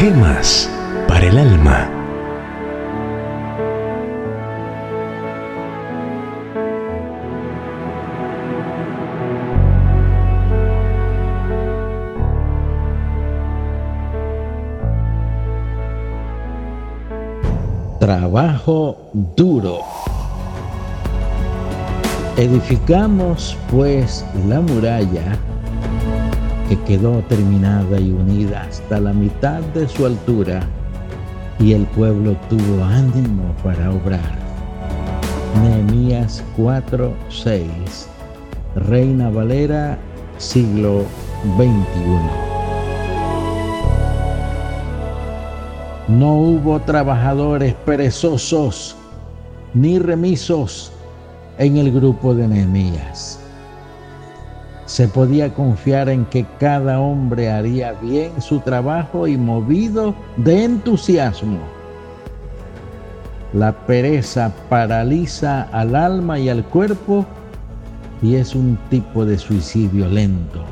Gemas para el alma. Trabajo duro. Edificamos pues la muralla que quedó terminada y unida hasta la mitad de su altura y el pueblo tuvo ánimo para obrar. Nehemías 4, 6, Reina Valera, siglo XXI. No hubo trabajadores perezosos ni remisos en el grupo de Nehemías. Se podía confiar en que cada hombre haría bien su trabajo y movido de entusiasmo. La pereza paraliza al alma y al cuerpo y es un tipo de suicidio lento.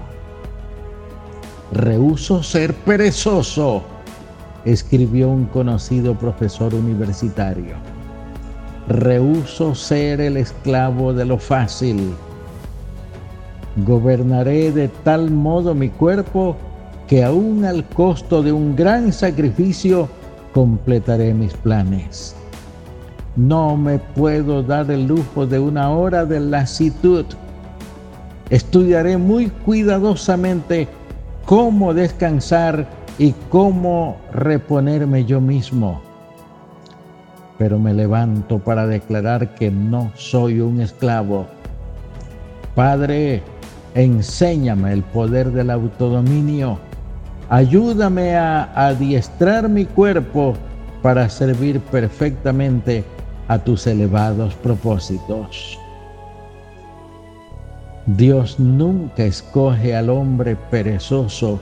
Rehuso ser perezoso escribió un conocido profesor universitario. Rehuso ser el esclavo de lo fácil. Gobernaré de tal modo mi cuerpo que aún al costo de un gran sacrificio completaré mis planes. No me puedo dar el lujo de una hora de lasitud. Estudiaré muy cuidadosamente cómo descansar y cómo reponerme yo mismo. Pero me levanto para declarar que no soy un esclavo. Padre, enséñame el poder del autodominio. Ayúdame a adiestrar mi cuerpo para servir perfectamente a tus elevados propósitos. Dios nunca escoge al hombre perezoso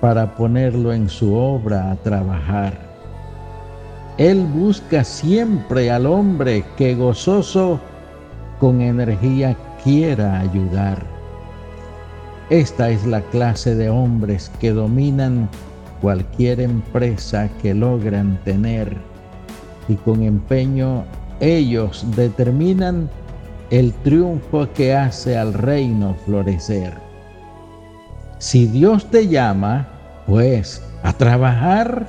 para ponerlo en su obra a trabajar. Él busca siempre al hombre que gozoso con energía quiera ayudar. Esta es la clase de hombres que dominan cualquier empresa que logran tener y con empeño ellos determinan el triunfo que hace al reino florecer. Si Dios te llama, pues a trabajar,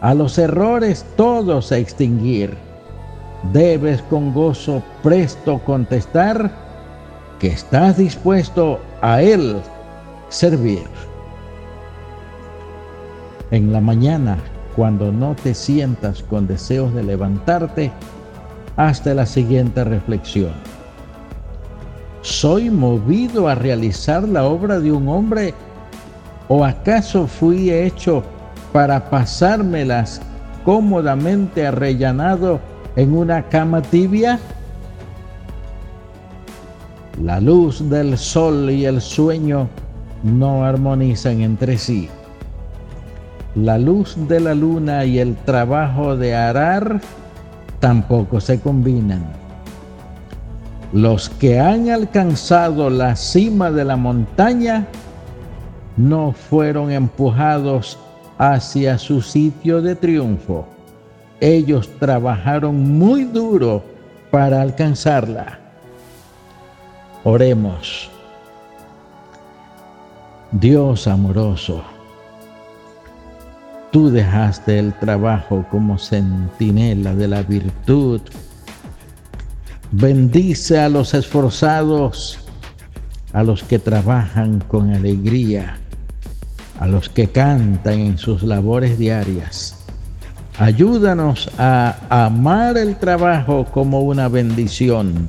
a los errores todos a extinguir. Debes con gozo presto contestar que estás dispuesto a Él servir. En la mañana, cuando no te sientas con deseos de levantarte, hasta la siguiente reflexión ¿Soy movido a realizar la obra de un hombre? ¿O acaso fui hecho para pasármelas cómodamente arrellanado en una cama tibia? La luz del sol y el sueño no armonizan entre sí. La luz de la luna y el trabajo de arar tampoco se combinan. Los que han alcanzado la cima de la montaña no fueron empujados hacia su sitio de triunfo. Ellos trabajaron muy duro para alcanzarla. Oremos. Dios amoroso, tú dejaste el trabajo como centinela de la virtud Bendice a los esforzados, a los que trabajan con alegría, a los que cantan en sus labores diarias. Ayúdanos a amar el trabajo como una bendición.